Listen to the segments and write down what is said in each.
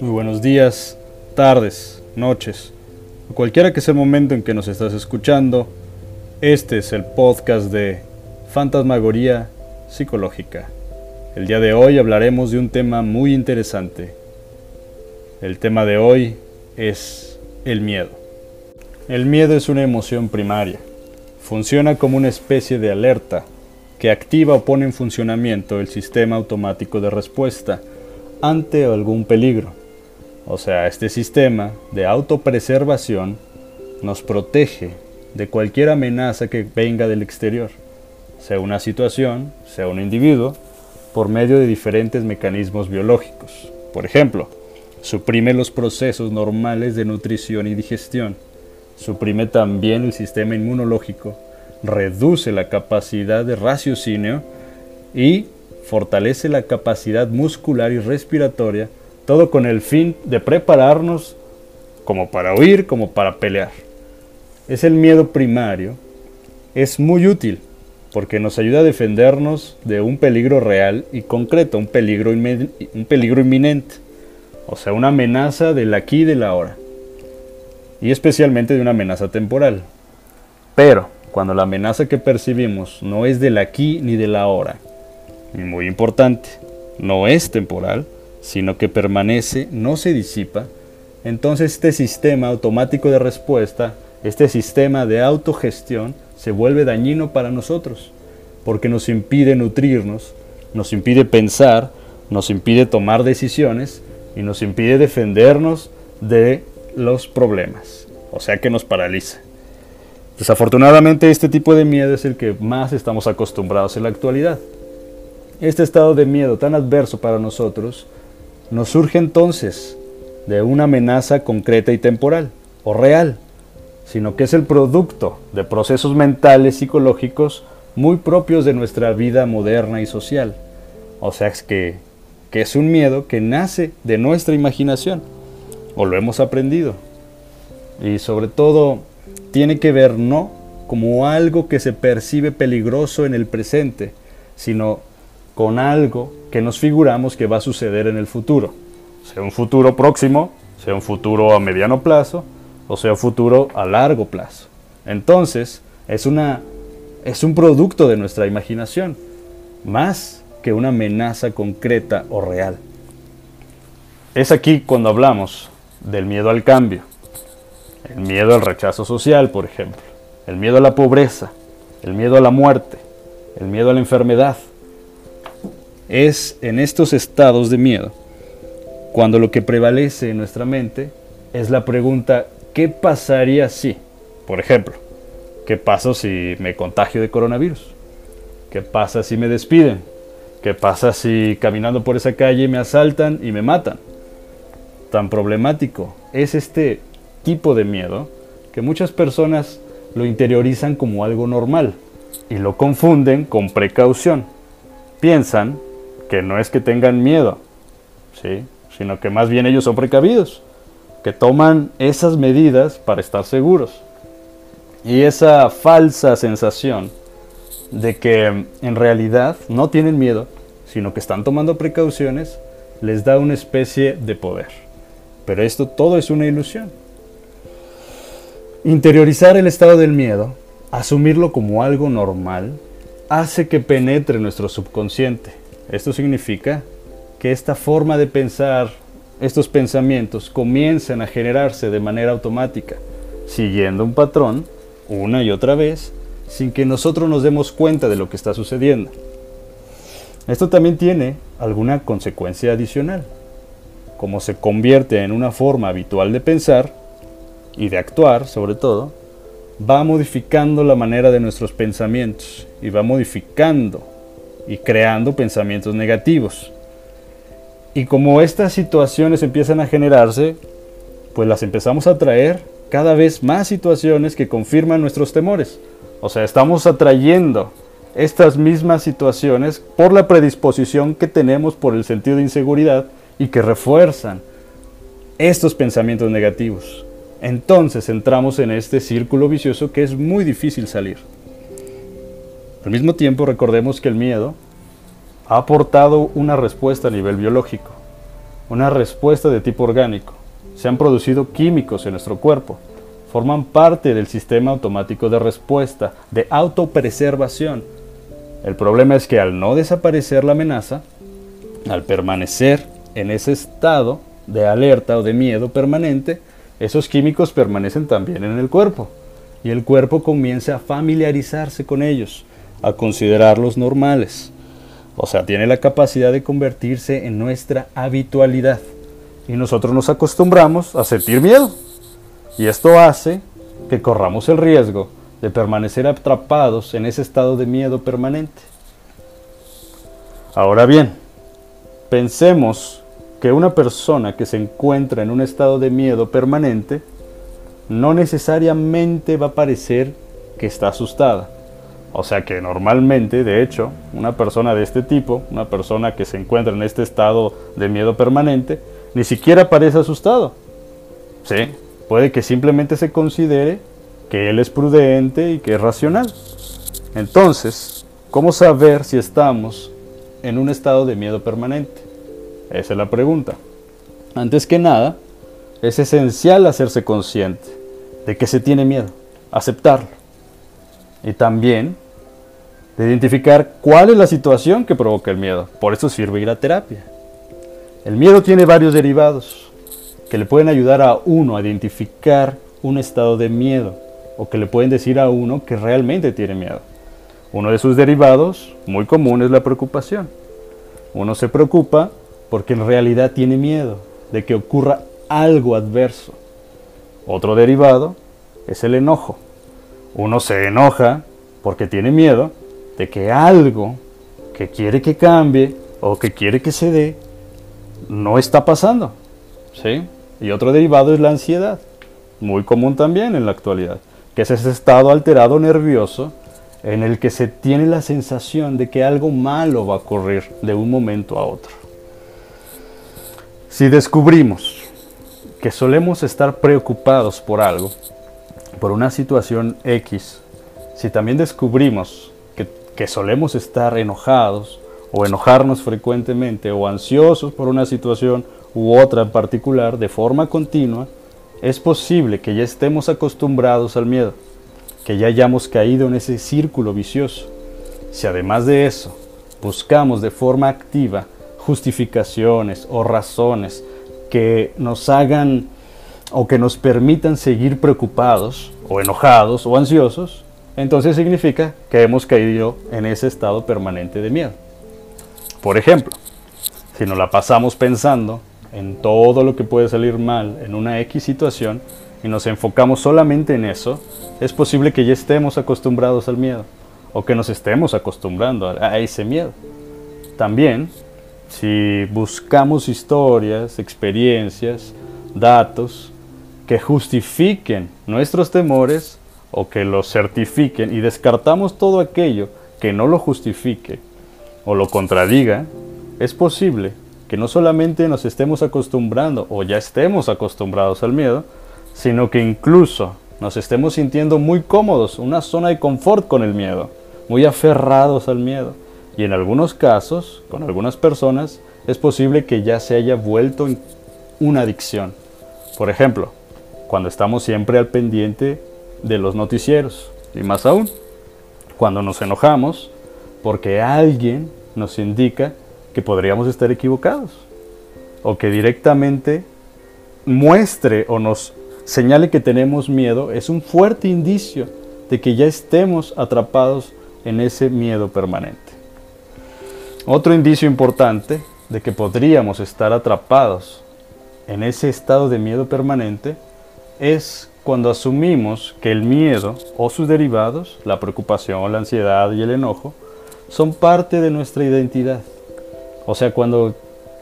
Muy buenos días, tardes, noches, cualquiera que sea el momento en que nos estás escuchando. Este es el podcast de Fantasmagoría Psicológica. El día de hoy hablaremos de un tema muy interesante. El tema de hoy es el miedo. El miedo es una emoción primaria. Funciona como una especie de alerta que activa o pone en funcionamiento el sistema automático de respuesta ante algún peligro. O sea, este sistema de autopreservación nos protege de cualquier amenaza que venga del exterior, sea una situación, sea un individuo, por medio de diferentes mecanismos biológicos. Por ejemplo, suprime los procesos normales de nutrición y digestión, suprime también el sistema inmunológico, reduce la capacidad de raciocinio y fortalece la capacidad muscular y respiratoria todo con el fin de prepararnos como para huir, como para pelear. Es el miedo primario, es muy útil porque nos ayuda a defendernos de un peligro real y concreto, un peligro, un peligro inminente, o sea, una amenaza del aquí y del ahora, y especialmente de una amenaza temporal. Pero cuando la amenaza que percibimos no es del aquí ni del ahora, y muy importante, no es temporal, sino que permanece, no se disipa, entonces este sistema automático de respuesta, este sistema de autogestión, se vuelve dañino para nosotros, porque nos impide nutrirnos, nos impide pensar, nos impide tomar decisiones y nos impide defendernos de los problemas, o sea que nos paraliza. Desafortunadamente este tipo de miedo es el que más estamos acostumbrados en la actualidad. Este estado de miedo tan adverso para nosotros nos surge entonces de una amenaza concreta y temporal, o real, sino que es el producto de procesos mentales psicológicos muy propios de nuestra vida moderna y social. O sea, es que, que es un miedo que nace de nuestra imaginación, o lo hemos aprendido. Y sobre todo, tiene que ver no como algo que se percibe peligroso en el presente, sino con algo que nos figuramos que va a suceder en el futuro. Sea un futuro próximo, sea un futuro a mediano plazo, o sea un futuro a largo plazo. Entonces, es, una, es un producto de nuestra imaginación, más que una amenaza concreta o real. Es aquí cuando hablamos del miedo al cambio, el miedo al rechazo social, por ejemplo, el miedo a la pobreza, el miedo a la muerte, el miedo a la enfermedad, es en estos estados de miedo cuando lo que prevalece en nuestra mente es la pregunta ¿qué pasaría si? Por ejemplo, ¿qué pasa si me contagio de coronavirus? ¿Qué pasa si me despiden? ¿Qué pasa si caminando por esa calle me asaltan y me matan? Tan problemático es este tipo de miedo que muchas personas lo interiorizan como algo normal y lo confunden con precaución. Piensan que no es que tengan miedo, ¿sí? sino que más bien ellos son precavidos, que toman esas medidas para estar seguros. Y esa falsa sensación de que en realidad no tienen miedo, sino que están tomando precauciones, les da una especie de poder. Pero esto todo es una ilusión. Interiorizar el estado del miedo, asumirlo como algo normal, hace que penetre nuestro subconsciente esto significa que esta forma de pensar, estos pensamientos comienzan a generarse de manera automática, siguiendo un patrón una y otra vez, sin que nosotros nos demos cuenta de lo que está sucediendo. Esto también tiene alguna consecuencia adicional. Como se convierte en una forma habitual de pensar y de actuar, sobre todo, va modificando la manera de nuestros pensamientos y va modificando y creando pensamientos negativos. Y como estas situaciones empiezan a generarse, pues las empezamos a traer cada vez más situaciones que confirman nuestros temores. O sea, estamos atrayendo estas mismas situaciones por la predisposición que tenemos por el sentido de inseguridad y que refuerzan estos pensamientos negativos. Entonces entramos en este círculo vicioso que es muy difícil salir. Al mismo tiempo recordemos que el miedo, ha aportado una respuesta a nivel biológico, una respuesta de tipo orgánico. Se han producido químicos en nuestro cuerpo, forman parte del sistema automático de respuesta, de autopreservación. El problema es que al no desaparecer la amenaza, al permanecer en ese estado de alerta o de miedo permanente, esos químicos permanecen también en el cuerpo y el cuerpo comienza a familiarizarse con ellos, a considerarlos normales. O sea, tiene la capacidad de convertirse en nuestra habitualidad. Y nosotros nos acostumbramos a sentir miedo. Y esto hace que corramos el riesgo de permanecer atrapados en ese estado de miedo permanente. Ahora bien, pensemos que una persona que se encuentra en un estado de miedo permanente no necesariamente va a parecer que está asustada. O sea que normalmente, de hecho, una persona de este tipo, una persona que se encuentra en este estado de miedo permanente, ni siquiera parece asustado. Sí, puede que simplemente se considere que él es prudente y que es racional. Entonces, ¿cómo saber si estamos en un estado de miedo permanente? Esa es la pregunta. Antes que nada, es esencial hacerse consciente de que se tiene miedo, aceptarlo. Y también de identificar cuál es la situación que provoca el miedo. Por eso sirve ir a terapia. El miedo tiene varios derivados que le pueden ayudar a uno a identificar un estado de miedo o que le pueden decir a uno que realmente tiene miedo. Uno de sus derivados muy común es la preocupación. Uno se preocupa porque en realidad tiene miedo de que ocurra algo adverso. Otro derivado es el enojo. Uno se enoja porque tiene miedo de que algo que quiere que cambie o que quiere que se dé no está pasando. ¿Sí? Y otro derivado es la ansiedad, muy común también en la actualidad, que es ese estado alterado nervioso en el que se tiene la sensación de que algo malo va a ocurrir de un momento a otro. Si descubrimos que solemos estar preocupados por algo, por una situación X, si también descubrimos que, que, solemos estar enojados o enojarnos frecuentemente o ansiosos por una situación u otra en particular de forma continua, es posible que ya estemos acostumbrados al miedo, que ya hayamos caído en ese círculo vicioso. Si además de eso buscamos de forma activa justificaciones o razones que nos hagan o que nos permitan seguir preocupados o enojados o ansiosos, entonces significa que hemos caído en ese estado permanente de miedo. Por ejemplo, si nos la pasamos pensando en todo lo que puede salir mal en una X situación y nos enfocamos solamente en eso, es posible que ya estemos acostumbrados al miedo o que nos estemos acostumbrando a ese miedo. También si buscamos historias, experiencias, datos que justifiquen nuestros temores o que los certifiquen y descartamos todo aquello que no lo justifique o lo contradiga, es posible que no solamente nos estemos acostumbrando o ya estemos acostumbrados al miedo, sino que incluso nos estemos sintiendo muy cómodos, una zona de confort con el miedo, muy aferrados al miedo y en algunos casos, con algunas personas, es posible que ya se haya vuelto una adicción. Por ejemplo, cuando estamos siempre al pendiente de los noticieros. Y más aún, cuando nos enojamos porque alguien nos indica que podríamos estar equivocados. O que directamente muestre o nos señale que tenemos miedo es un fuerte indicio de que ya estemos atrapados en ese miedo permanente. Otro indicio importante de que podríamos estar atrapados en ese estado de miedo permanente es cuando asumimos que el miedo o sus derivados, la preocupación, la ansiedad y el enojo, son parte de nuestra identidad. O sea, cuando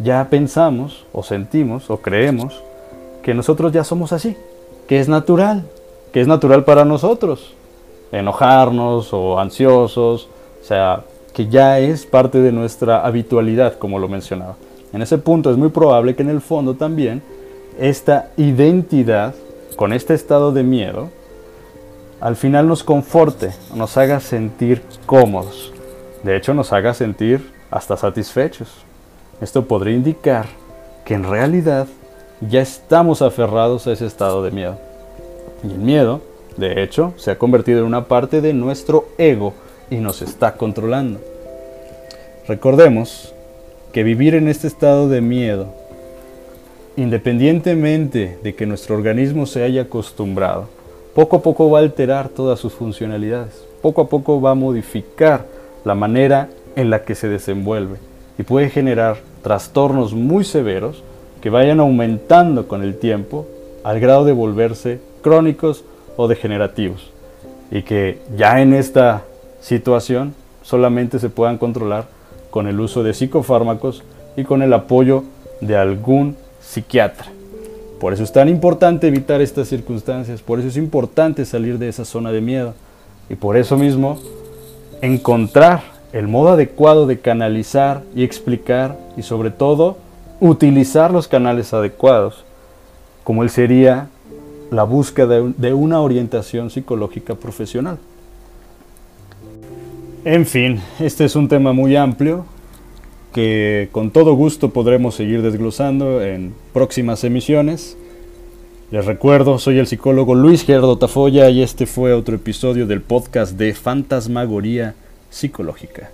ya pensamos o sentimos o creemos que nosotros ya somos así, que es natural, que es natural para nosotros, enojarnos o ansiosos, o sea, que ya es parte de nuestra habitualidad, como lo mencionaba. En ese punto es muy probable que en el fondo también esta identidad, con este estado de miedo, al final nos conforte, nos haga sentir cómodos. De hecho, nos haga sentir hasta satisfechos. Esto podría indicar que en realidad ya estamos aferrados a ese estado de miedo. Y el miedo, de hecho, se ha convertido en una parte de nuestro ego y nos está controlando. Recordemos que vivir en este estado de miedo, independientemente de que nuestro organismo se haya acostumbrado, poco a poco va a alterar todas sus funcionalidades, poco a poco va a modificar la manera en la que se desenvuelve y puede generar trastornos muy severos que vayan aumentando con el tiempo al grado de volverse crónicos o degenerativos y que ya en esta situación solamente se puedan controlar con el uso de psicofármacos y con el apoyo de algún psiquiatra. Por eso es tan importante evitar estas circunstancias, por eso es importante salir de esa zona de miedo y por eso mismo encontrar el modo adecuado de canalizar y explicar y sobre todo utilizar los canales adecuados, como él sería la búsqueda de una orientación psicológica profesional. En fin, este es un tema muy amplio que con todo gusto podremos seguir desglosando en próximas emisiones. Les recuerdo, soy el psicólogo Luis Gerardo Tafoya y este fue otro episodio del podcast de Fantasmagoría Psicológica.